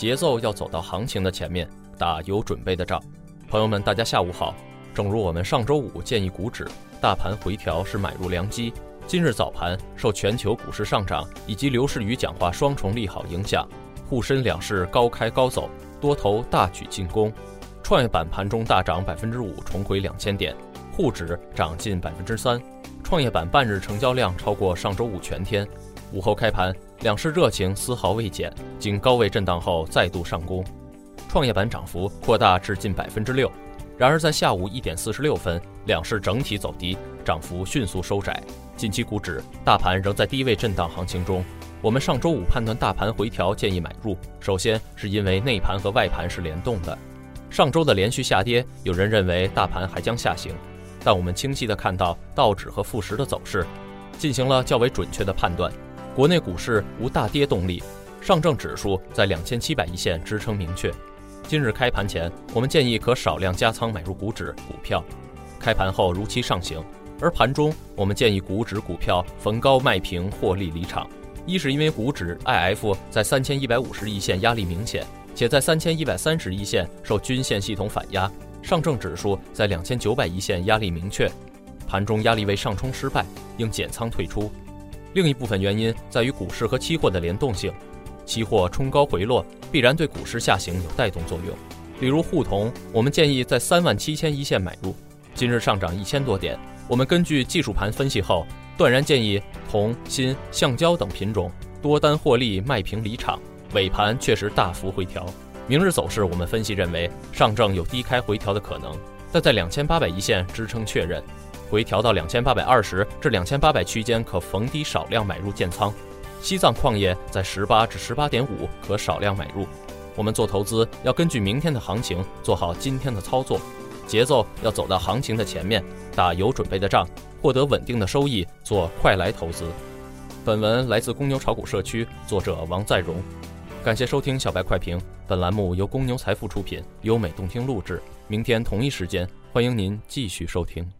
节奏要走到行情的前面，打有准备的仗。朋友们，大家下午好。正如我们上周五建议股指，大盘回调是买入良机。今日早盘受全球股市上涨以及刘士余讲话双重利好影响，沪深两市高开高走，多头大举进攻。创业板盘中大涨百分之五，重回两千点，沪指涨近百分之三。创业板半日成交量超过上周五全天。午后开盘。两市热情丝毫未减，经高位震荡后再度上攻，创业板涨幅扩大至近百分之六。然而在下午一点四十六分，两市整体走低，涨幅迅速收窄。近期股指、大盘仍在低位震荡行情中。我们上周五判断大盘回调建议买入，首先是因为内盘和外盘是联动的。上周的连续下跌，有人认为大盘还将下行，但我们清晰地看到道指和富时的走势，进行了较为准确的判断。国内股市无大跌动力，上证指数在两千七百一线支撑明确。今日开盘前，我们建议可少量加仓买入股指股票，开盘后如期上行。而盘中，我们建议股指股票逢高卖平获利离场。一是因为股指 IF 在三千一百五十一线压力明显，且在三千一百三十一线受均线系统反压；上证指数在两千九百一线压力明确，盘中压力位上冲失败，应减仓退出。另一部分原因在于股市和期货的联动性，期货冲高回落必然对股市下行有带动作用。比如沪铜，我们建议在三万七千一线买入，今日上涨一千多点，我们根据技术盘分析后，断然建议铜、锌、橡胶等品种多单获利卖平离场。尾盘确实大幅回调，明日走势我们分析认为上证有低开回调的可能，但在两千八百一线支撑确认。回调到两千八百二十至两千八百区间，可逢低少量买入建仓。西藏矿业在十八至十八点五，可少量买入。我们做投资要根据明天的行情做好今天的操作，节奏要走到行情的前面，打有准备的仗，获得稳定的收益，做快来投资。本文来自公牛炒股社区，作者王在荣。感谢收听小白快评，本栏目由公牛财富出品，优美动听录制。明天同一时间，欢迎您继续收听。